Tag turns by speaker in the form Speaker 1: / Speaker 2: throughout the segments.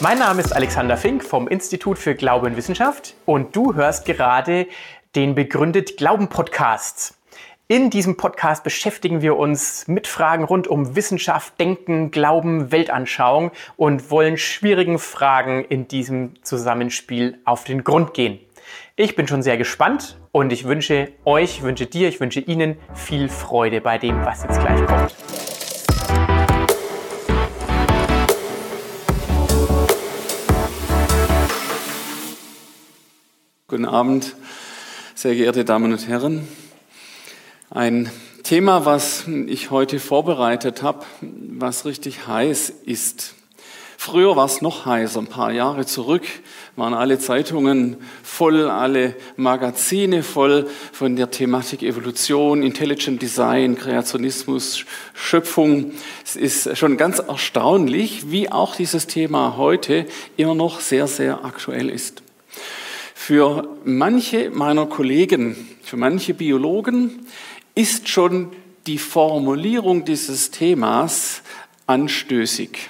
Speaker 1: Mein Name ist Alexander Fink vom Institut für Glaube und Wissenschaft und du hörst gerade den Begründet Glauben Podcast. In diesem Podcast beschäftigen wir uns mit Fragen rund um Wissenschaft, Denken, Glauben, Weltanschauung und wollen schwierigen Fragen in diesem Zusammenspiel auf den Grund gehen. Ich bin schon sehr gespannt und ich wünsche euch, wünsche dir, ich wünsche Ihnen viel Freude bei dem, was jetzt gleich kommt.
Speaker 2: Guten Abend, sehr geehrte Damen und Herren. Ein Thema, was ich heute vorbereitet habe, was richtig heiß ist. Früher war es noch heißer, ein paar Jahre zurück waren alle Zeitungen voll, alle Magazine voll von der Thematik Evolution, Intelligent Design, Kreationismus, Schöpfung. Es ist schon ganz erstaunlich, wie auch dieses Thema heute immer noch sehr, sehr aktuell ist. Für manche meiner Kollegen, für manche Biologen ist schon die Formulierung dieses Themas anstößig.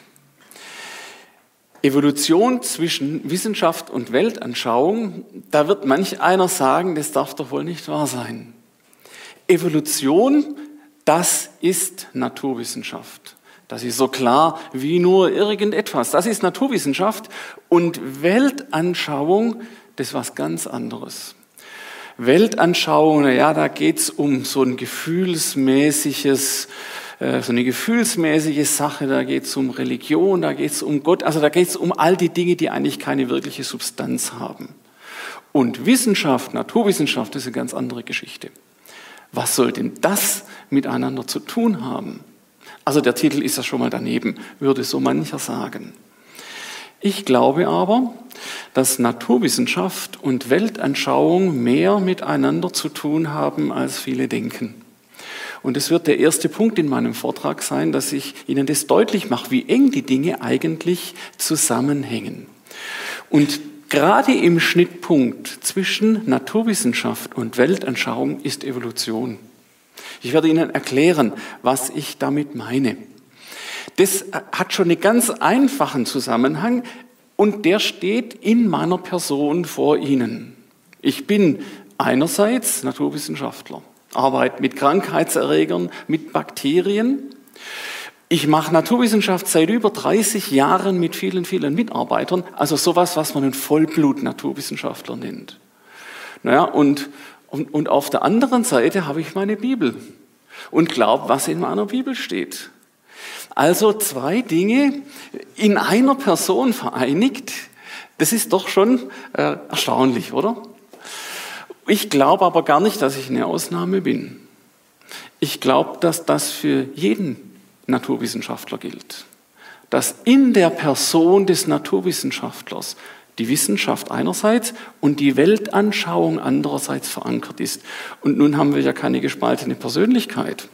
Speaker 2: Evolution zwischen Wissenschaft und Weltanschauung, da wird manch einer sagen, das darf doch wohl nicht wahr sein. Evolution, das ist Naturwissenschaft. Das ist so klar wie nur irgendetwas. Das ist Naturwissenschaft und Weltanschauung, das ist was ganz anderes. Weltanschauung, ja, da geht's um so ein gefühlsmäßiges, äh, so eine gefühlsmäßige Sache, da geht's um Religion, da geht's um Gott, also da geht's um all die Dinge, die eigentlich keine wirkliche Substanz haben. Und Wissenschaft, Naturwissenschaft ist eine ganz andere Geschichte. Was soll denn das miteinander zu tun haben? Also der Titel ist ja schon mal daneben, würde so mancher sagen. Ich glaube aber, dass Naturwissenschaft und Weltanschauung mehr miteinander zu tun haben, als viele denken. Und es wird der erste Punkt in meinem Vortrag sein, dass ich Ihnen das deutlich mache, wie eng die Dinge eigentlich zusammenhängen. Und gerade im Schnittpunkt zwischen Naturwissenschaft und Weltanschauung ist Evolution. Ich werde Ihnen erklären, was ich damit meine. Das hat schon einen ganz einfachen Zusammenhang und der steht in meiner Person vor Ihnen. Ich bin einerseits Naturwissenschaftler, arbeite mit Krankheitserregern, mit Bakterien. Ich mache Naturwissenschaft seit über 30 Jahren mit vielen, vielen Mitarbeitern, also sowas, was man einen Vollblut-Naturwissenschaftler nennt. Naja, und, und, und auf der anderen Seite habe ich meine Bibel und glaube, was in meiner Bibel steht. Also zwei Dinge in einer Person vereinigt, das ist doch schon äh, erstaunlich, oder? Ich glaube aber gar nicht, dass ich eine Ausnahme bin. Ich glaube, dass das für jeden Naturwissenschaftler gilt. Dass in der Person des Naturwissenschaftlers die Wissenschaft einerseits und die Weltanschauung andererseits verankert ist. Und nun haben wir ja keine gespaltene Persönlichkeit.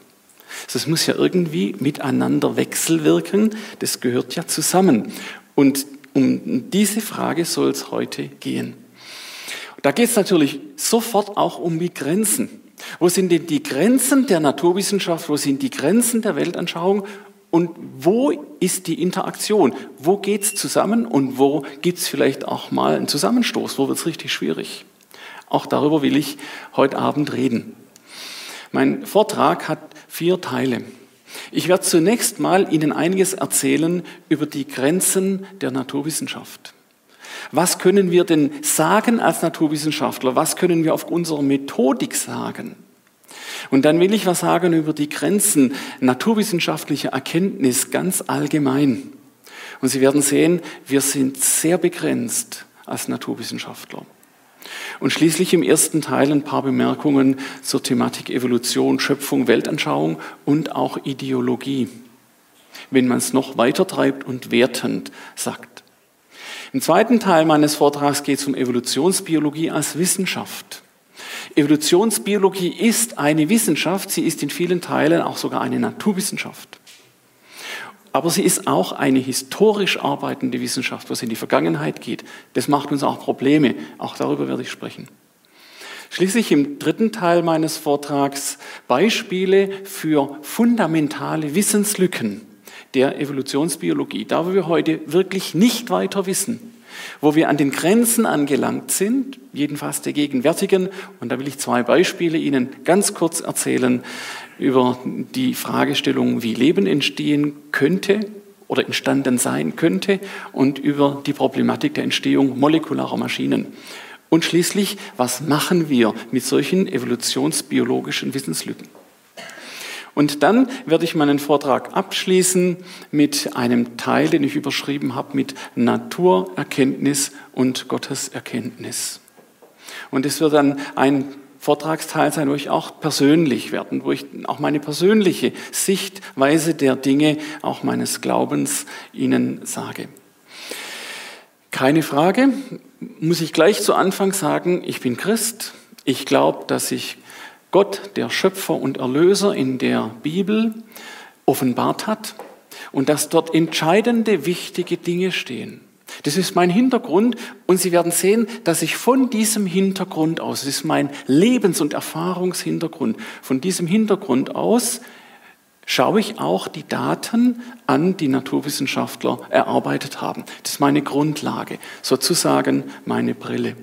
Speaker 2: Das muss ja irgendwie miteinander wechselwirken. Das gehört ja zusammen. Und um diese Frage soll es heute gehen. Da geht es natürlich sofort auch um die Grenzen. Wo sind denn die Grenzen der Naturwissenschaft? Wo sind die Grenzen der Weltanschauung? Und wo ist die Interaktion? Wo geht es zusammen und wo gibt es vielleicht auch mal einen Zusammenstoß? Wo wird es richtig schwierig? Auch darüber will ich heute Abend reden. Mein Vortrag hat vier Teile. Ich werde zunächst mal Ihnen einiges erzählen über die Grenzen der Naturwissenschaft. Was können wir denn sagen als Naturwissenschaftler? Was können wir auf unserer Methodik sagen? Und dann will ich was sagen über die Grenzen naturwissenschaftlicher Erkenntnis ganz allgemein. Und Sie werden sehen, wir sind sehr begrenzt als Naturwissenschaftler. Und schließlich im ersten Teil ein paar Bemerkungen zur Thematik Evolution, Schöpfung, Weltanschauung und auch Ideologie, wenn man es noch weiter treibt und wertend sagt. Im zweiten Teil meines Vortrags geht es um Evolutionsbiologie als Wissenschaft. Evolutionsbiologie ist eine Wissenschaft, sie ist in vielen Teilen auch sogar eine Naturwissenschaft. Aber sie ist auch eine historisch arbeitende Wissenschaft, was in die Vergangenheit geht. Das macht uns auch Probleme. Auch darüber werde ich sprechen. Schließlich im dritten Teil meines Vortrags Beispiele für fundamentale Wissenslücken, der Evolutionsbiologie, da wir heute wirklich nicht weiter wissen, wo wir an den Grenzen angelangt sind, jedenfalls der gegenwärtigen, und da will ich zwei Beispiele Ihnen ganz kurz erzählen über die Fragestellung, wie Leben entstehen könnte oder entstanden sein könnte und über die Problematik der Entstehung molekularer Maschinen. Und schließlich, was machen wir mit solchen evolutionsbiologischen Wissenslücken? Und dann werde ich meinen Vortrag abschließen mit einem Teil, den ich überschrieben habe, mit Naturerkenntnis und Gotteserkenntnis. Und es wird dann ein Vortragsteil sein, wo ich auch persönlich werde, wo ich auch meine persönliche Sichtweise der Dinge, auch meines Glaubens Ihnen sage. Keine Frage, muss ich gleich zu Anfang sagen, ich bin Christ. Ich glaube, dass sich Gott, der Schöpfer und Erlöser in der Bibel, offenbart hat und dass dort entscheidende, wichtige Dinge stehen. Das ist mein Hintergrund und Sie werden sehen, dass ich von diesem Hintergrund aus, das ist mein Lebens- und Erfahrungshintergrund, von diesem Hintergrund aus schaue ich auch die Daten an, die Naturwissenschaftler erarbeitet haben. Das ist meine Grundlage, sozusagen meine Brille.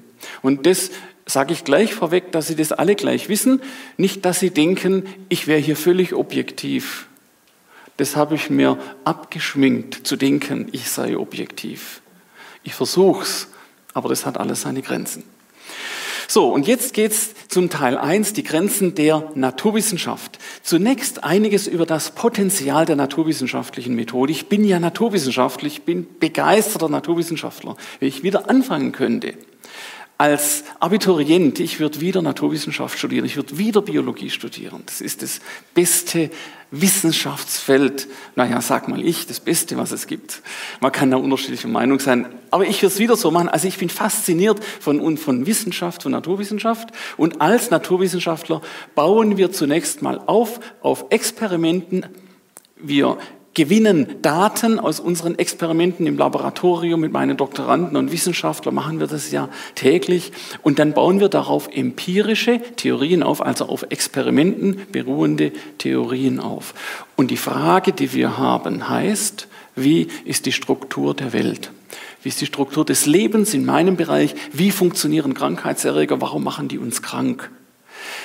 Speaker 2: Und das sage ich gleich vorweg, dass Sie das alle gleich wissen. Nicht, dass Sie denken, ich wäre hier völlig objektiv. Das habe ich mir abgeschminkt, zu denken, ich sei objektiv. Ich versuche es, aber das hat alles seine Grenzen. So, und jetzt geht's zum Teil 1, die Grenzen der Naturwissenschaft. Zunächst einiges über das Potenzial der naturwissenschaftlichen Methode. Ich bin ja Naturwissenschaftler, ich bin begeisterter Naturwissenschaftler. Wenn ich wieder anfangen könnte, als Abiturient, ich würde wieder Naturwissenschaft studieren, ich würde wieder Biologie studieren. Das ist das beste Wissenschaftsfeld, naja, sag mal ich, das Beste, was es gibt. Man kann da unterschiedlicher Meinung sein, aber ich würde es wieder so machen. Also ich bin fasziniert von, von Wissenschaft, von Naturwissenschaft und als Naturwissenschaftler bauen wir zunächst mal auf, auf Experimenten. Wir gewinnen Daten aus unseren Experimenten im Laboratorium mit meinen Doktoranden und Wissenschaftlern, machen wir das ja täglich. Und dann bauen wir darauf empirische Theorien auf, also auf Experimenten beruhende Theorien auf. Und die Frage, die wir haben, heißt, wie ist die Struktur der Welt? Wie ist die Struktur des Lebens in meinem Bereich? Wie funktionieren Krankheitserreger? Warum machen die uns krank?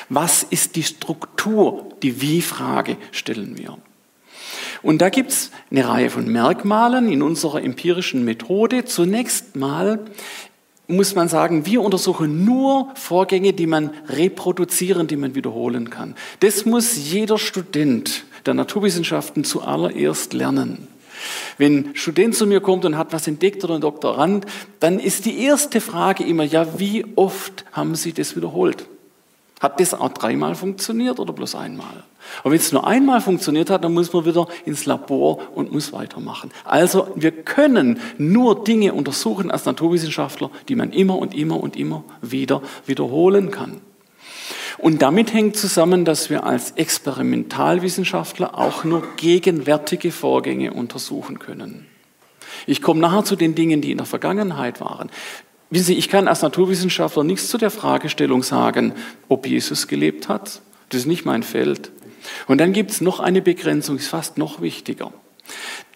Speaker 2: Was ist die Struktur? Die Wie-Frage stellen wir. Und da gibt es eine Reihe von Merkmalen in unserer empirischen Methode. Zunächst mal muss man sagen, wir untersuchen nur Vorgänge, die man reproduzieren, die man wiederholen kann. Das muss jeder Student der Naturwissenschaften zuallererst lernen. Wenn ein Student zu mir kommt und hat was entdeckt oder ein Doktorand, dann ist die erste Frage immer, ja, wie oft haben Sie das wiederholt? Hat das auch dreimal funktioniert oder bloß einmal? Und wenn es nur einmal funktioniert hat, dann muss man wieder ins Labor und muss weitermachen. Also wir können nur Dinge untersuchen als Naturwissenschaftler, die man immer und immer und immer wieder wiederholen kann. Und damit hängt zusammen, dass wir als Experimentalwissenschaftler auch nur gegenwärtige Vorgänge untersuchen können. Ich komme nachher zu den Dingen, die in der Vergangenheit waren. Wissen Sie, ich kann als Naturwissenschaftler nichts zu der Fragestellung sagen, ob Jesus gelebt hat. Das ist nicht mein Feld. Und dann gibt es noch eine Begrenzung, ist fast noch wichtiger.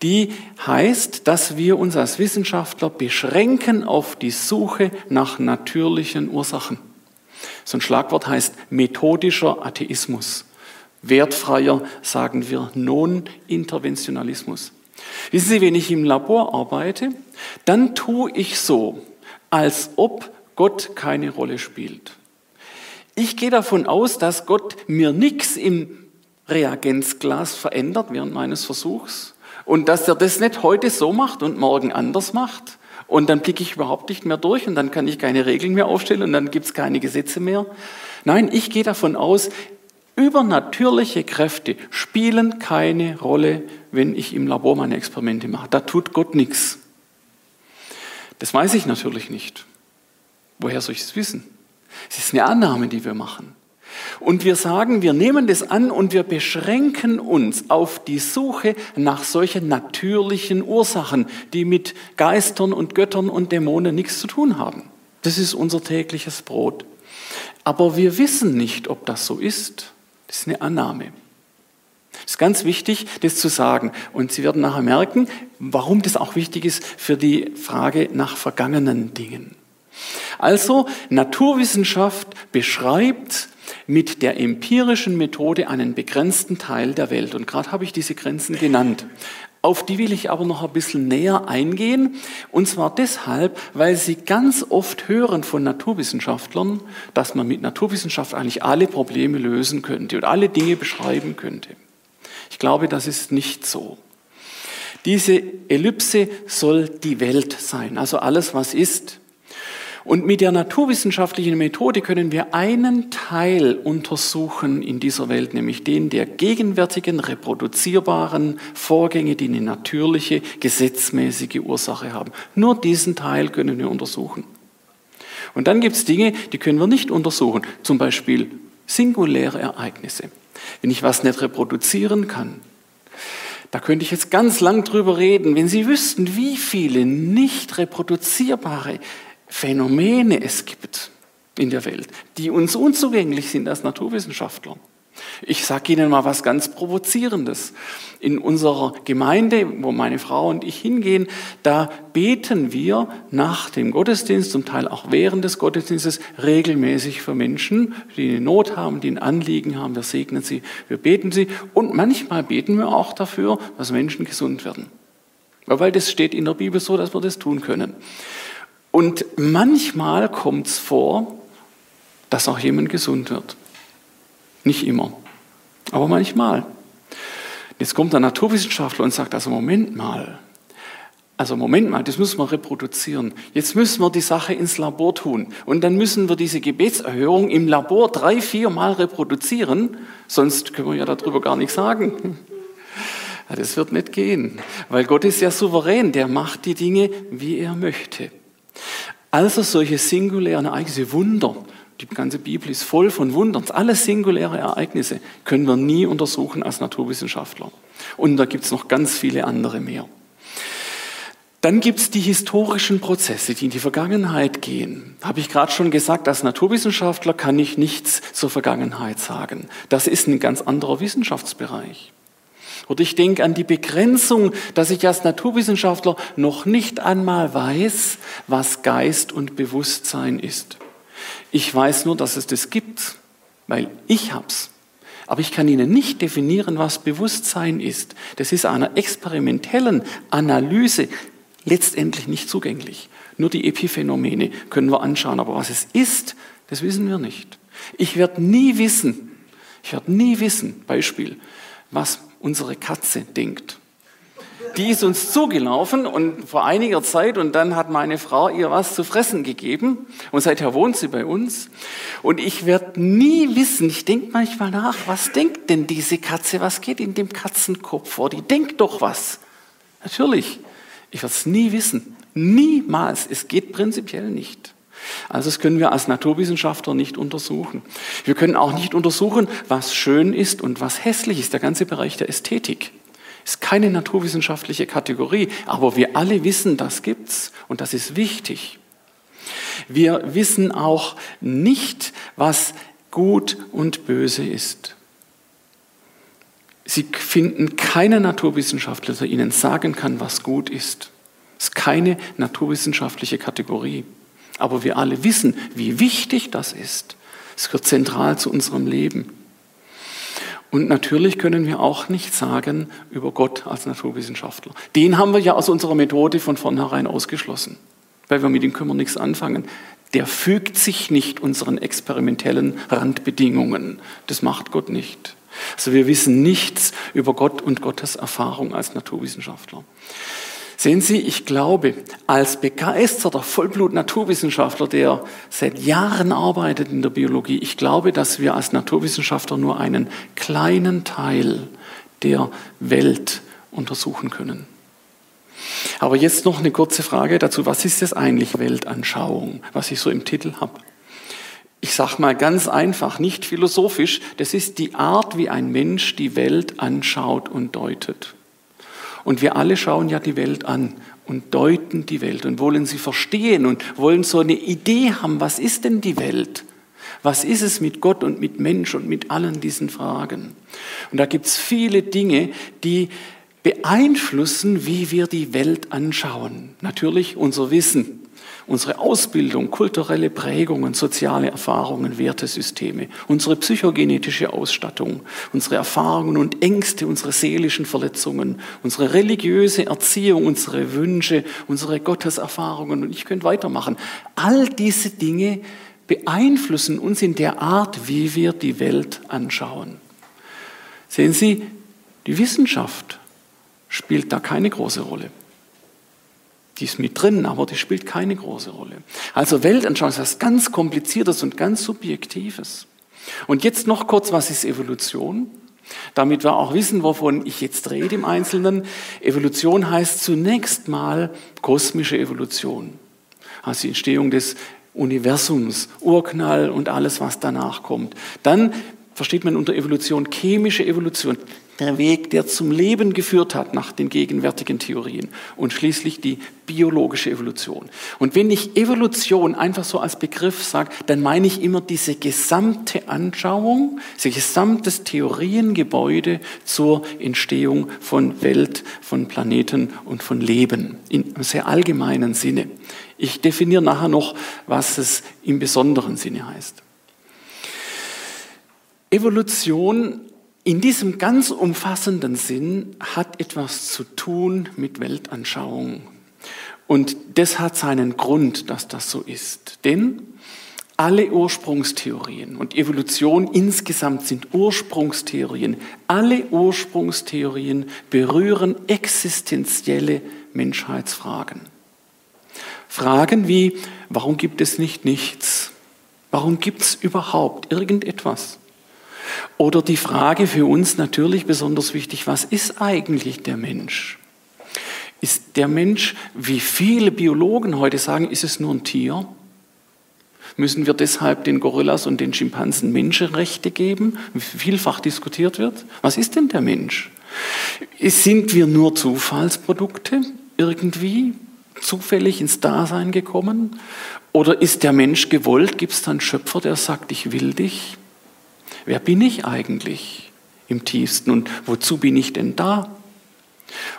Speaker 2: Die heißt, dass wir uns als Wissenschaftler beschränken auf die Suche nach natürlichen Ursachen. So ein Schlagwort heißt methodischer Atheismus. Wertfreier sagen wir Non-Interventionalismus. Wissen Sie, wenn ich im Labor arbeite, dann tue ich so, als ob Gott keine Rolle spielt. Ich gehe davon aus, dass Gott mir nichts im Reagenzglas verändert während meines Versuchs und dass er das nicht heute so macht und morgen anders macht und dann blicke ich überhaupt nicht mehr durch und dann kann ich keine Regeln mehr aufstellen und dann gibt es keine Gesetze mehr. Nein, ich gehe davon aus, übernatürliche Kräfte spielen keine Rolle, wenn ich im Labor meine Experimente mache. Da tut Gott nichts. Das weiß ich natürlich nicht. Woher soll ich es wissen? Es ist eine Annahme, die wir machen. Und wir sagen, wir nehmen das an und wir beschränken uns auf die Suche nach solchen natürlichen Ursachen, die mit Geistern und Göttern und Dämonen nichts zu tun haben. Das ist unser tägliches Brot. Aber wir wissen nicht, ob das so ist. Das ist eine Annahme. Es ganz wichtig, das zu sagen. Und Sie werden nachher merken, warum das auch wichtig ist für die Frage nach vergangenen Dingen. Also, Naturwissenschaft beschreibt mit der empirischen Methode einen begrenzten Teil der Welt. Und gerade habe ich diese Grenzen genannt. Auf die will ich aber noch ein bisschen näher eingehen. Und zwar deshalb, weil Sie ganz oft hören von Naturwissenschaftlern, dass man mit Naturwissenschaft eigentlich alle Probleme lösen könnte und alle Dinge beschreiben könnte. Ich glaube, das ist nicht so. Diese Ellipse soll die Welt sein, also alles, was ist. Und mit der naturwissenschaftlichen Methode können wir einen Teil untersuchen in dieser Welt, nämlich den der gegenwärtigen reproduzierbaren Vorgänge, die eine natürliche, gesetzmäßige Ursache haben. Nur diesen Teil können wir untersuchen. Und dann gibt es Dinge, die können wir nicht untersuchen, zum Beispiel singuläre Ereignisse. Wenn ich was nicht reproduzieren kann, da könnte ich jetzt ganz lang drüber reden. Wenn Sie wüssten, wie viele nicht reproduzierbare Phänomene es gibt in der Welt, die uns unzugänglich sind als Naturwissenschaftler. Ich sage Ihnen mal was ganz Provozierendes. In unserer Gemeinde, wo meine Frau und ich hingehen, da beten wir nach dem Gottesdienst, zum Teil auch während des Gottesdienstes, regelmäßig für Menschen, die eine Not haben, die ein Anliegen haben. Wir segnen sie, wir beten sie. Und manchmal beten wir auch dafür, dass Menschen gesund werden. Weil das steht in der Bibel so, dass wir das tun können. Und manchmal kommt es vor, dass auch jemand gesund wird. Nicht immer, aber manchmal. Jetzt kommt der Naturwissenschaftler und sagt, also Moment mal, also Moment mal, das müssen wir reproduzieren. Jetzt müssen wir die Sache ins Labor tun. Und dann müssen wir diese Gebetserhörung im Labor drei, vier Mal reproduzieren, sonst können wir ja darüber gar nichts sagen. Ja, das wird nicht gehen, weil Gott ist ja souverän, der macht die Dinge, wie er möchte. Also solche singulären Ereignisse, Wunder, die ganze Bibel ist voll von Wundern, alle singuläre Ereignisse können wir nie untersuchen als Naturwissenschaftler. Und da gibt es noch ganz viele andere mehr. Dann gibt es die historischen Prozesse, die in die Vergangenheit gehen. Habe ich gerade schon gesagt, als Naturwissenschaftler kann ich nichts zur Vergangenheit sagen. Das ist ein ganz anderer Wissenschaftsbereich. Oder ich denke an die Begrenzung, dass ich als Naturwissenschaftler noch nicht einmal weiß, was Geist und Bewusstsein ist. Ich weiß nur, dass es das gibt, weil ich hab's. Aber ich kann Ihnen nicht definieren, was Bewusstsein ist. Das ist einer experimentellen Analyse letztendlich nicht zugänglich. Nur die Epiphänomene können wir anschauen, aber was es ist, das wissen wir nicht. Ich werde nie wissen, ich werde nie wissen, Beispiel, was unsere Katze denkt. Die ist uns zugelaufen und vor einiger Zeit und dann hat meine Frau ihr was zu fressen gegeben und seither wohnt sie bei uns. Und ich werde nie wissen, ich denke manchmal nach, was denkt denn diese Katze, was geht in dem Katzenkopf vor? Die denkt doch was. Natürlich, ich werde es nie wissen. Niemals. Es geht prinzipiell nicht. Also das können wir als Naturwissenschaftler nicht untersuchen. Wir können auch nicht untersuchen, was schön ist und was hässlich ist. Der ganze Bereich der Ästhetik ist keine naturwissenschaftliche Kategorie, aber wir alle wissen, das gibt's und das ist wichtig. Wir wissen auch nicht, was gut und böse ist. Sie finden keine Naturwissenschaftler, der Ihnen sagen kann, was gut ist. Es ist keine naturwissenschaftliche Kategorie. Aber wir alle wissen, wie wichtig das ist. Es gehört zentral zu unserem Leben. Und natürlich können wir auch nicht sagen über Gott als Naturwissenschaftler. Den haben wir ja aus unserer Methode von vornherein ausgeschlossen, weil wir mit ihm können wir nichts anfangen. Der fügt sich nicht unseren experimentellen Randbedingungen. Das macht Gott nicht. Also wir wissen nichts über Gott und Gottes Erfahrung als Naturwissenschaftler. Sehen Sie, ich glaube, als begeisterter Vollblut-Naturwissenschaftler, der seit Jahren arbeitet in der Biologie, ich glaube, dass wir als Naturwissenschaftler nur einen kleinen Teil der Welt untersuchen können. Aber jetzt noch eine kurze Frage dazu. Was ist das eigentlich Weltanschauung, was ich so im Titel habe? Ich sage mal ganz einfach, nicht philosophisch, das ist die Art, wie ein Mensch die Welt anschaut und deutet. Und wir alle schauen ja die Welt an und deuten die Welt und wollen sie verstehen und wollen so eine Idee haben, was ist denn die Welt? Was ist es mit Gott und mit Mensch und mit allen diesen Fragen? Und da gibt es viele Dinge, die beeinflussen, wie wir die Welt anschauen. Natürlich unser Wissen, unsere Ausbildung, kulturelle Prägungen, soziale Erfahrungen, Wertesysteme, unsere psychogenetische Ausstattung, unsere Erfahrungen und Ängste, unsere seelischen Verletzungen, unsere religiöse Erziehung, unsere Wünsche, unsere Gotteserfahrungen und ich könnte weitermachen. All diese Dinge beeinflussen uns in der Art, wie wir die Welt anschauen. Sehen Sie, die Wissenschaft spielt da keine große Rolle. Die ist mit drin, aber die spielt keine große Rolle. Also Weltanschauung ist was ganz Kompliziertes und ganz Subjektives. Und jetzt noch kurz, was ist Evolution? Damit wir auch wissen, wovon ich jetzt rede im Einzelnen. Evolution heißt zunächst mal kosmische Evolution. Also die Entstehung des Universums, Urknall und alles, was danach kommt. Dann versteht man unter Evolution chemische Evolution, der Weg, der zum Leben geführt hat nach den gegenwärtigen Theorien und schließlich die biologische Evolution. Und wenn ich Evolution einfach so als Begriff sage, dann meine ich immer diese gesamte Anschauung, dieses gesamtes Theoriengebäude zur Entstehung von Welt, von Planeten und von Leben in einem sehr allgemeinen Sinne. Ich definiere nachher noch, was es im besonderen Sinne heißt. Evolution in diesem ganz umfassenden Sinn hat etwas zu tun mit Weltanschauung. Und das hat seinen Grund, dass das so ist. Denn alle Ursprungstheorien und Evolution insgesamt sind Ursprungstheorien. Alle Ursprungstheorien berühren existenzielle Menschheitsfragen. Fragen wie, warum gibt es nicht nichts? Warum gibt es überhaupt irgendetwas? Oder die Frage für uns natürlich besonders wichtig, was ist eigentlich der Mensch? Ist der Mensch, wie viele Biologen heute sagen, ist es nur ein Tier? Müssen wir deshalb den Gorillas und den Schimpansen Menschenrechte geben, wie vielfach diskutiert wird? Was ist denn der Mensch? Sind wir nur Zufallsprodukte irgendwie, zufällig ins Dasein gekommen? Oder ist der Mensch gewollt? Gibt es da einen Schöpfer, der sagt, ich will dich? Wer bin ich eigentlich im tiefsten und wozu bin ich denn da?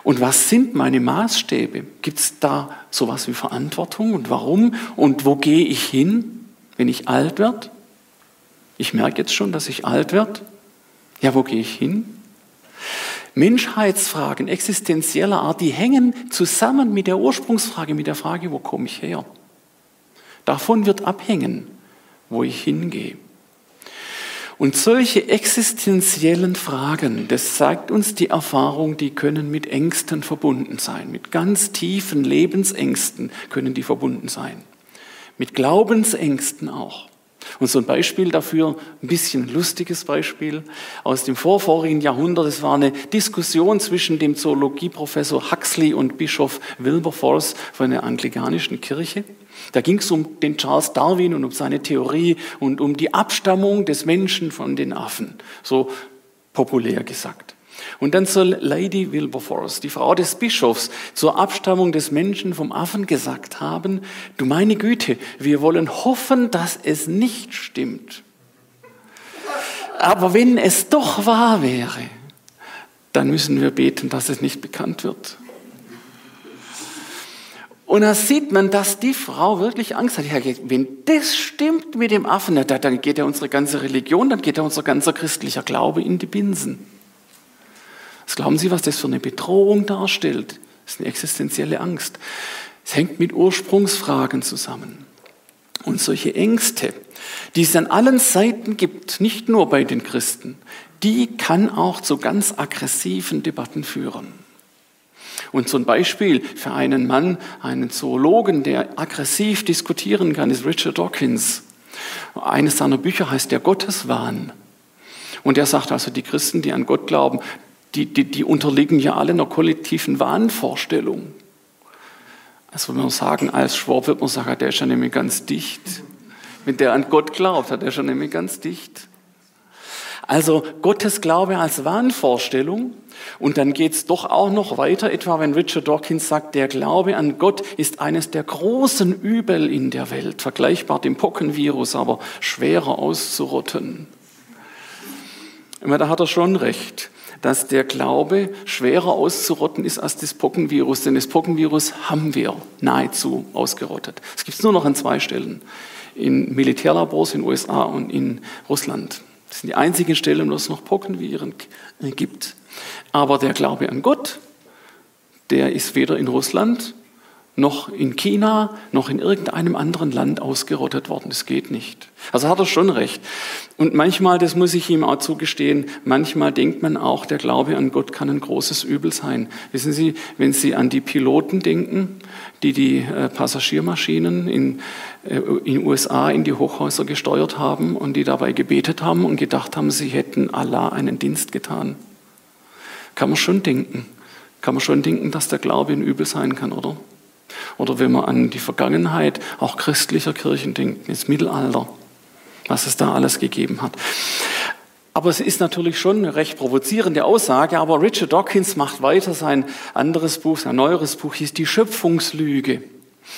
Speaker 2: Und was sind meine Maßstäbe? Gibt es da sowas wie Verantwortung und warum? Und wo gehe ich hin, wenn ich alt werde? Ich merke jetzt schon, dass ich alt werde. Ja, wo gehe ich hin? Menschheitsfragen existenzieller Art, die hängen zusammen mit der Ursprungsfrage, mit der Frage, wo komme ich her? Davon wird abhängen, wo ich hingehe. Und solche existenziellen Fragen, das zeigt uns die Erfahrung, die können mit Ängsten verbunden sein. Mit ganz tiefen Lebensängsten können die verbunden sein. Mit Glaubensängsten auch. Und so ein Beispiel dafür, ein bisschen lustiges Beispiel aus dem vorvorigen Jahrhundert. Es war eine Diskussion zwischen dem Zoologieprofessor Huxley und Bischof Wilberforce von der anglikanischen Kirche. Da ging es um den Charles Darwin und um seine Theorie und um die Abstammung des Menschen von den Affen, so populär gesagt. Und dann soll Lady Wilberforce, die Frau des Bischofs, zur Abstammung des Menschen vom Affen gesagt haben, du meine Güte, wir wollen hoffen, dass es nicht stimmt. Aber wenn es doch wahr wäre, dann müssen wir beten, dass es nicht bekannt wird. Und da sieht man, dass die Frau wirklich Angst hat. Ja, wenn das stimmt mit dem Affen, dann geht ja unsere ganze Religion, dann geht ja unser ganzer christlicher Glaube in die Binsen. Was glauben Sie, was das für eine Bedrohung darstellt? Das ist eine existenzielle Angst. Es hängt mit Ursprungsfragen zusammen. Und solche Ängste, die es an allen Seiten gibt, nicht nur bei den Christen, die kann auch zu ganz aggressiven Debatten führen. Und so ein Beispiel für einen Mann, einen Zoologen, der aggressiv diskutieren kann, ist Richard Dawkins. Eines seiner Bücher heißt Der Gotteswahn. Und er sagt also, die Christen, die an Gott glauben, die, die, die unterliegen ja alle einer kollektiven Wahnvorstellung. Also wenn wir sagen, als Schwab wird man sagen, der ist ja nämlich ganz dicht. Wenn der an Gott glaubt, hat er schon nämlich ganz dicht. Also Gottes Glaube als Wahnvorstellung. Und dann geht's doch auch noch weiter, etwa wenn Richard Dawkins sagt, der Glaube an Gott ist eines der großen Übel in der Welt, vergleichbar dem Pockenvirus, aber schwerer auszurotten. Da hat er schon recht dass der Glaube schwerer auszurotten ist als das Pockenvirus, denn das Pockenvirus haben wir nahezu ausgerottet. Es gibt es nur noch an zwei Stellen, in Militärlabors in den USA und in Russland. Das sind die einzigen Stellen, wo es noch Pockenviren gibt. Aber der Glaube an Gott, der ist weder in Russland noch in China, noch in irgendeinem anderen Land ausgerottet worden. Das geht nicht. Also hat er schon recht. Und manchmal, das muss ich ihm auch zugestehen, manchmal denkt man auch, der Glaube an Gott kann ein großes Übel sein. Wissen Sie, wenn Sie an die Piloten denken, die die äh, Passagiermaschinen in äh, in USA in die Hochhäuser gesteuert haben und die dabei gebetet haben und gedacht haben, sie hätten Allah einen Dienst getan. Kann man schon denken. Kann man schon denken, dass der Glaube ein Übel sein kann, oder? Oder wenn man an die Vergangenheit auch christlicher Kirchen denkt, ins Mittelalter, was es da alles gegeben hat. Aber es ist natürlich schon eine recht provozierende Aussage, aber Richard Dawkins macht weiter sein anderes Buch, sein neueres Buch hieß Die Schöpfungslüge.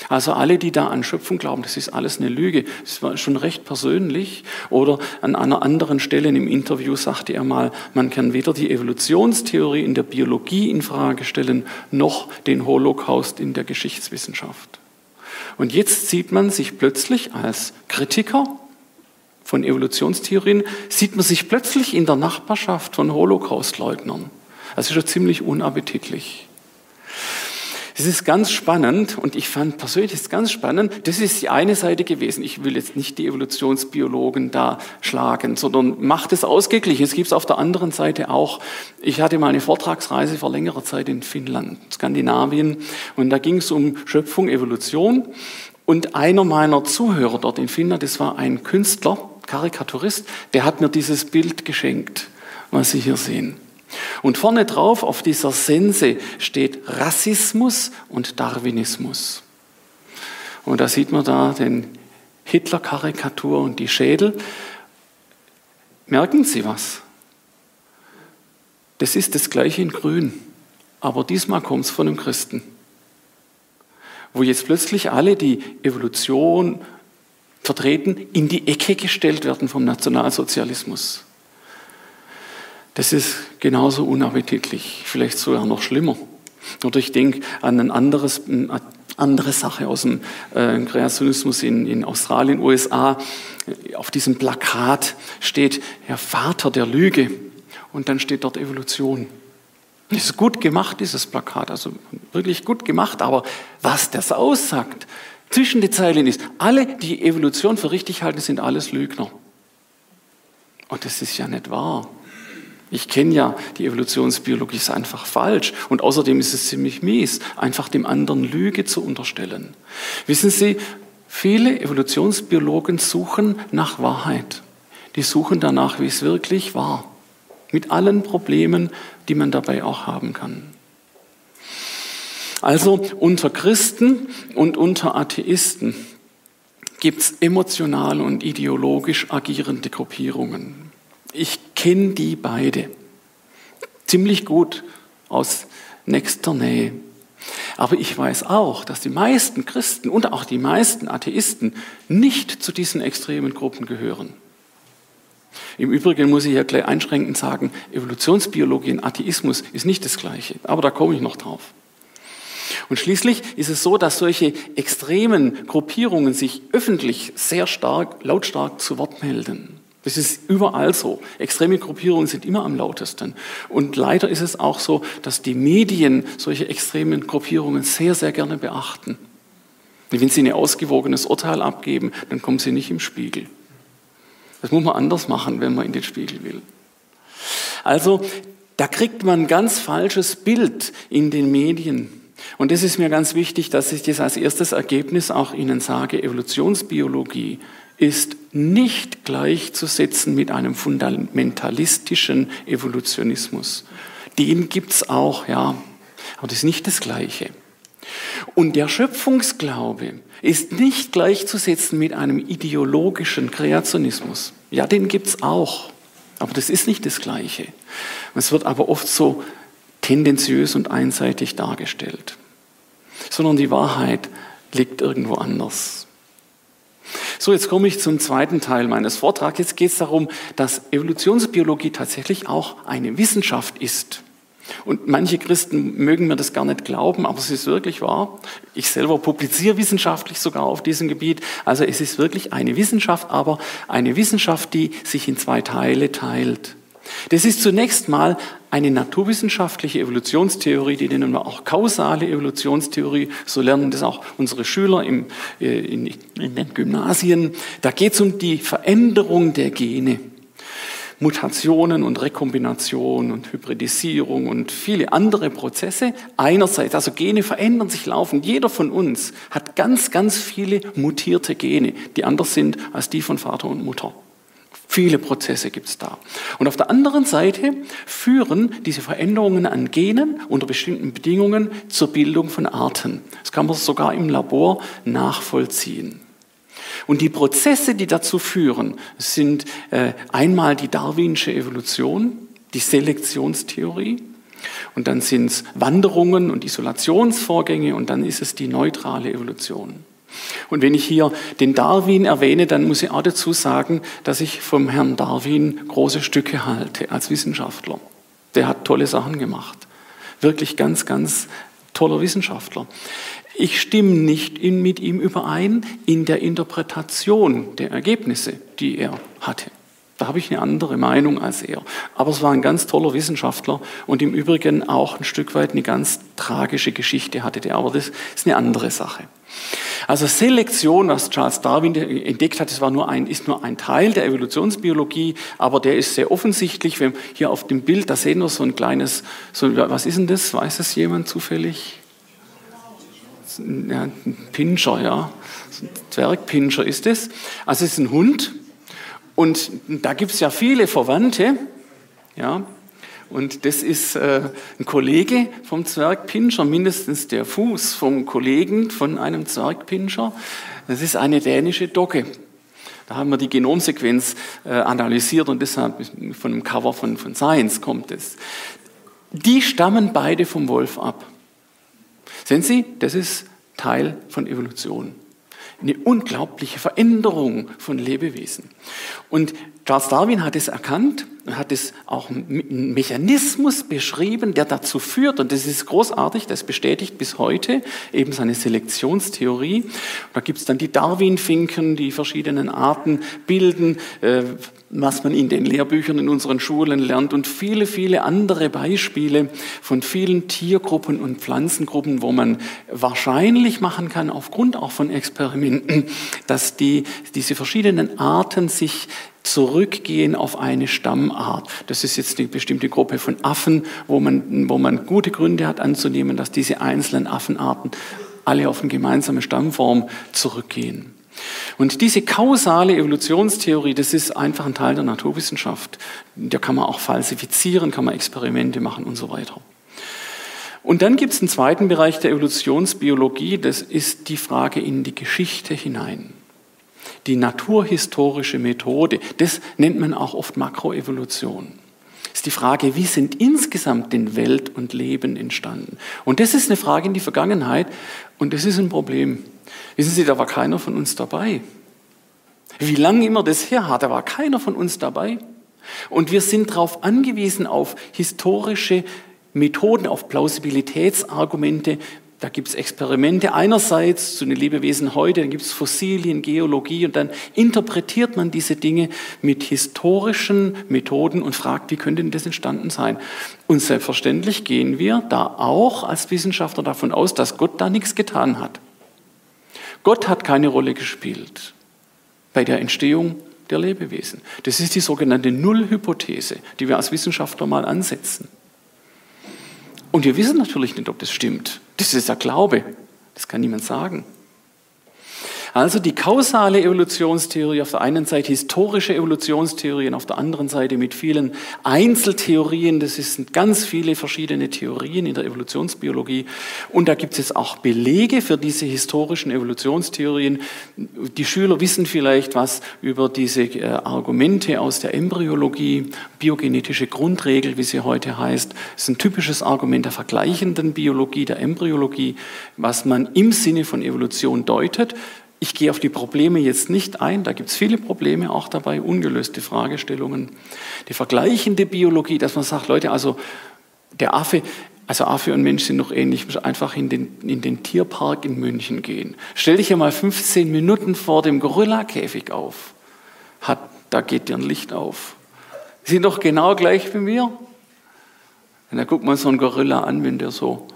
Speaker 2: Also alle, die da an Schöpfung glauben, das ist alles eine Lüge. Das war schon recht persönlich. Oder an einer anderen Stelle im Interview sagte er mal, man kann weder die Evolutionstheorie in der Biologie in Frage stellen, noch den Holocaust in der Geschichtswissenschaft. Und jetzt sieht man sich plötzlich als Kritiker von Evolutionstheorien, sieht man sich plötzlich in der Nachbarschaft von Holocaustleugnern. Das ist schon ziemlich unappetitlich. Das ist ganz spannend und ich fand persönlich ist ganz spannend. Das ist die eine Seite gewesen. Ich will jetzt nicht die Evolutionsbiologen da schlagen, sondern macht es ausgeglichen. Es gibt es auf der anderen Seite auch. Ich hatte mal eine Vortragsreise vor längerer Zeit in Finnland, Skandinavien und da ging es um Schöpfung, Evolution und einer meiner Zuhörer dort in Finnland, das war ein Künstler, Karikaturist, der hat mir dieses Bild geschenkt, was Sie hier sehen. Und vorne drauf auf dieser Sense steht Rassismus und Darwinismus. Und da sieht man da den Hitler-Karikatur und die Schädel. Merken Sie was? Das ist das gleiche in Grün, aber diesmal kommt es von einem Christen. Wo jetzt plötzlich alle, die Evolution vertreten, in die Ecke gestellt werden vom Nationalsozialismus. Das ist genauso unappetitlich, vielleicht sogar noch schlimmer. Oder ich denke an ein anderes, eine andere Sache aus dem äh, Kreationismus in, in Australien, USA. Auf diesem Plakat steht Herr Vater der Lüge und dann steht dort Evolution. Das ist gut gemacht, dieses Plakat, also wirklich gut gemacht, aber was das aussagt, zwischen den Zeilen ist, alle, die Evolution für richtig halten, sind alles Lügner. Und das ist ja nicht wahr. Ich kenne ja die Evolutionsbiologie, ist einfach falsch. Und außerdem ist es ziemlich mies, einfach dem anderen Lüge zu unterstellen. Wissen Sie, viele Evolutionsbiologen suchen nach Wahrheit. Die suchen danach, wie es wirklich war. Mit allen Problemen, die man dabei auch haben kann. Also unter Christen und unter Atheisten gibt es emotional und ideologisch agierende Gruppierungen. Ich kenne die beide ziemlich gut aus nächster Nähe. Aber ich weiß auch, dass die meisten Christen und auch die meisten Atheisten nicht zu diesen extremen Gruppen gehören. Im Übrigen muss ich hier gleich einschränkend sagen, Evolutionsbiologie und Atheismus ist nicht das Gleiche, aber da komme ich noch drauf. Und schließlich ist es so, dass solche extremen Gruppierungen sich öffentlich sehr stark, lautstark zu Wort melden. Das ist überall so. Extreme Gruppierungen sind immer am lautesten. Und leider ist es auch so, dass die Medien solche extremen Gruppierungen sehr, sehr gerne beachten. Wenn sie ein ausgewogenes Urteil abgeben, dann kommen sie nicht im Spiegel. Das muss man anders machen, wenn man in den Spiegel will. Also, da kriegt man ein ganz falsches Bild in den Medien. Und das ist mir ganz wichtig, dass ich das als erstes Ergebnis auch Ihnen sage. Evolutionsbiologie ist nicht gleichzusetzen mit einem fundamentalistischen Evolutionismus. Den gibt es auch, ja, aber das ist nicht das Gleiche. Und der Schöpfungsglaube ist nicht gleichzusetzen mit einem ideologischen Kreationismus. Ja, den gibt es auch. Aber das ist nicht das Gleiche. Es wird aber oft so tendenziös und einseitig dargestellt. Sondern die Wahrheit liegt irgendwo anders. So, jetzt komme ich zum zweiten Teil meines Vortrags. Jetzt geht es darum, dass Evolutionsbiologie tatsächlich auch eine Wissenschaft ist. Und manche Christen mögen mir das gar nicht glauben, aber es ist wirklich wahr. Ich selber publiziere wissenschaftlich sogar auf diesem Gebiet. Also es ist wirklich eine Wissenschaft, aber eine Wissenschaft, die sich in zwei Teile teilt. Das ist zunächst mal eine naturwissenschaftliche Evolutionstheorie, die nennen wir auch kausale Evolutionstheorie. So lernen das auch unsere Schüler im, äh, in, in den Gymnasien. Da geht es um die Veränderung der Gene. Mutationen und Rekombination und Hybridisierung und viele andere Prozesse. Einerseits, also Gene verändern sich laufend. Jeder von uns hat ganz, ganz viele mutierte Gene, die anders sind als die von Vater und Mutter. Viele Prozesse gibt es da. Und auf der anderen Seite führen diese Veränderungen an Genen unter bestimmten Bedingungen zur Bildung von Arten. Das kann man sogar im Labor nachvollziehen. Und die Prozesse, die dazu führen, sind äh, einmal die darwinsche Evolution, die Selektionstheorie, und dann sind es Wanderungen und Isolationsvorgänge und dann ist es die neutrale Evolution. Und wenn ich hier den Darwin erwähne, dann muss ich auch dazu sagen, dass ich vom Herrn Darwin große Stücke halte als Wissenschaftler. Der hat tolle Sachen gemacht. Wirklich ganz, ganz toller Wissenschaftler. Ich stimme nicht in, mit ihm überein in der Interpretation der Ergebnisse, die er hatte. Da habe ich eine andere Meinung als er. Aber es war ein ganz toller Wissenschaftler und im Übrigen auch ein Stück weit eine ganz tragische Geschichte hatte der. Aber das ist eine andere Sache. Also Selektion, was Charles Darwin entdeckt hat, das war nur ein, ist nur ein Teil der Evolutionsbiologie, aber der ist sehr offensichtlich. Wenn hier auf dem Bild, da sehen wir so ein kleines, so, was ist denn das? Weiß es jemand zufällig? Ja, ein Pinscher, ja. Ein Zwergpinscher ist es. Also es ist ein Hund und da gibt es ja viele Verwandte, ja. Und das ist äh, ein Kollege vom Zwergpinscher, mindestens der Fuß vom Kollegen von einem Zwergpinscher. Das ist eine dänische Docke. Da haben wir die Genomsequenz äh, analysiert und deshalb von dem Cover von, von Science kommt es. Die stammen beide vom Wolf ab. Sehen Sie, das ist Teil von Evolution eine unglaubliche Veränderung von Lebewesen. Und Charles Darwin hat es erkannt und hat es auch einen Mechanismus beschrieben, der dazu führt, und das ist großartig, das bestätigt bis heute eben seine Selektionstheorie. Da gibt es dann die Darwin-Finken, die verschiedenen Arten bilden, äh, was man in den Lehrbüchern in unseren Schulen lernt und viele, viele andere Beispiele von vielen Tiergruppen und Pflanzengruppen, wo man wahrscheinlich machen kann, aufgrund auch von Experimenten, dass die, diese verschiedenen Arten sich zurückgehen auf eine Stammart. Das ist jetzt eine bestimmte Gruppe von Affen, wo man, wo man gute Gründe hat anzunehmen, dass diese einzelnen Affenarten alle auf eine gemeinsame Stammform zurückgehen. Und diese kausale Evolutionstheorie, das ist einfach ein Teil der Naturwissenschaft. Da kann man auch falsifizieren, kann man Experimente machen und so weiter. Und dann gibt es einen zweiten Bereich der Evolutionsbiologie, das ist die Frage in die Geschichte hinein. Die naturhistorische Methode, das nennt man auch oft Makroevolution. Ist die Frage, wie sind insgesamt denn Welt und Leben entstanden? Und das ist eine Frage in die Vergangenheit und das ist ein Problem. Wissen Sie, da war keiner von uns dabei. Wie lange immer das her hat, da war keiner von uns dabei. Und wir sind darauf angewiesen, auf historische Methoden, auf Plausibilitätsargumente. Da gibt es Experimente einerseits zu den Lebewesen heute, dann gibt es Fossilien, Geologie und dann interpretiert man diese Dinge mit historischen Methoden und fragt, wie könnte denn das entstanden sein? Und selbstverständlich gehen wir da auch als Wissenschaftler davon aus, dass Gott da nichts getan hat. Gott hat keine Rolle gespielt bei der Entstehung der Lebewesen. Das ist die sogenannte Nullhypothese, die wir als Wissenschaftler mal ansetzen. Und wir wissen natürlich nicht, ob das stimmt. Das ist der Glaube. Das kann niemand sagen. Also die kausale Evolutionstheorie auf der einen Seite, historische Evolutionstheorien auf der anderen Seite mit vielen Einzeltheorien. Das sind ganz viele verschiedene Theorien in der Evolutionsbiologie. Und da gibt es auch Belege für diese historischen Evolutionstheorien. Die Schüler wissen vielleicht was über diese äh, Argumente aus der Embryologie, biogenetische Grundregel, wie sie heute heißt. Das ist ein typisches Argument der vergleichenden Biologie, der Embryologie, was man im Sinne von Evolution deutet. Ich gehe auf die Probleme jetzt nicht ein, da gibt es viele Probleme auch dabei, ungelöste Fragestellungen. Die vergleichende Biologie, dass man sagt, Leute, also der Affe, also Affe und Mensch sind noch ähnlich, einfach in den, in den Tierpark in München gehen. Stell dich ja mal 15 Minuten vor dem Gorillakäfig auf. Hat, da geht dir ein Licht auf. Sie sind doch genau gleich wie mir. Und da guckt man so einen Gorilla an, wenn der so,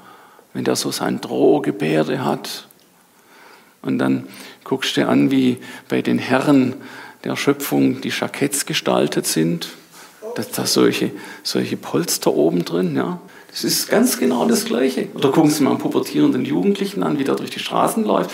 Speaker 2: wenn der so sein Drohgebärde hat. Und dann guckst du an, wie bei den Herren der Schöpfung die Jacketts gestaltet sind. Da da solche, solche Polster oben drin, ja. Das ist ganz genau das Gleiche. Oder gucken Sie mal einen pubertierenden Jugendlichen an, wie der durch die Straßen läuft.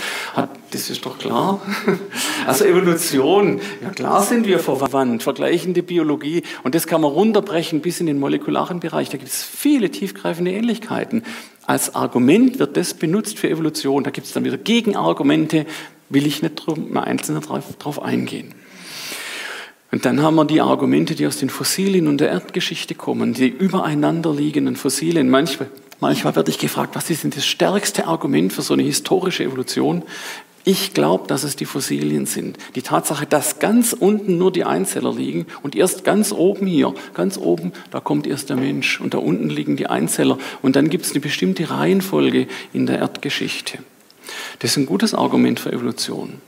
Speaker 2: Das ist doch klar. Also Evolution, ja klar sind wir verwandt, vergleichende Biologie. Und das kann man runterbrechen bis in den molekularen Bereich. Da gibt es viele tiefgreifende Ähnlichkeiten. Als Argument wird das benutzt für Evolution. Da gibt es dann wieder Gegenargumente, will ich nicht mal einzeln darauf eingehen. Und dann haben wir die Argumente, die aus den Fossilien und der Erdgeschichte kommen, die übereinander liegenden Fossilien. Manchmal, manchmal werde ich gefragt, was ist denn das stärkste Argument für so eine historische Evolution? Ich glaube, dass es die Fossilien sind. Die Tatsache, dass ganz unten nur die Einzeller liegen und erst ganz oben hier, ganz oben, da kommt erst der Mensch und da unten liegen die Einzeller und dann gibt es eine bestimmte Reihenfolge in der Erdgeschichte. Das ist ein gutes Argument für Evolution.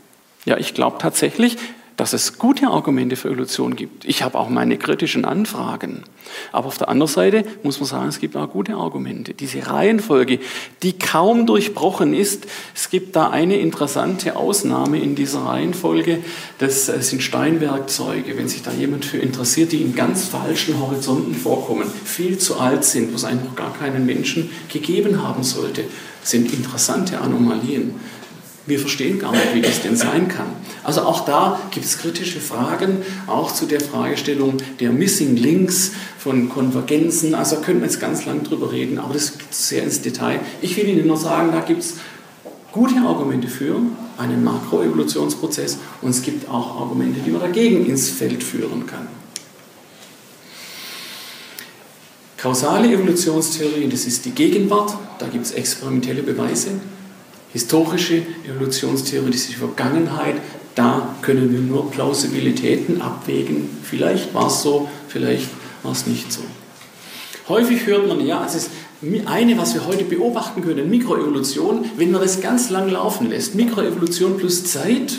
Speaker 2: Ja, ich glaube tatsächlich, dass es gute Argumente für Evolution gibt. Ich habe auch meine kritischen Anfragen. Aber auf der anderen Seite muss man sagen, es gibt auch gute Argumente. Diese Reihenfolge, die kaum durchbrochen ist, es gibt da eine interessante Ausnahme in dieser Reihenfolge, das sind Steinwerkzeuge, wenn sich da jemand für interessiert, die in ganz falschen Horizonten vorkommen, viel zu alt sind, wo es noch gar keinen Menschen gegeben haben sollte, sind interessante Anomalien. Wir verstehen gar nicht, wie das denn sein kann. Also auch da gibt es kritische Fragen, auch zu der Fragestellung der Missing Links von Konvergenzen. Also da können wir jetzt ganz lang drüber reden, aber das geht sehr ins Detail. Ich will Ihnen nur sagen, da gibt es gute Argumente für einen Makroevolutionsprozess und es gibt auch Argumente, die man dagegen ins Feld führen kann. Kausale Evolutionstheorie, das ist die Gegenwart, da gibt es experimentelle Beweise historische Evolutionstheorie, das ist die Vergangenheit, da können wir nur Plausibilitäten abwägen. Vielleicht war es so, vielleicht war es nicht so. Häufig hört man, ja, es ist eine, was wir heute beobachten können, Mikroevolution, wenn man das ganz lang laufen lässt, Mikroevolution plus Zeit,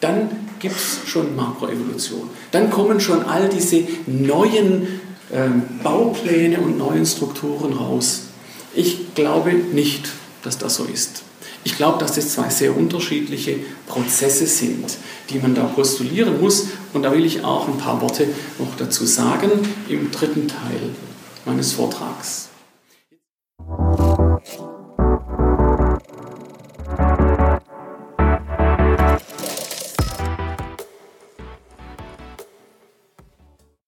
Speaker 2: dann gibt es schon Makroevolution. Dann kommen schon all diese neuen äh, Baupläne und neuen Strukturen raus. Ich glaube nicht, dass das so ist. Ich glaube, dass das zwei sehr unterschiedliche Prozesse sind, die man da postulieren muss. Und da will ich auch ein paar Worte noch dazu sagen im dritten Teil meines Vortrags.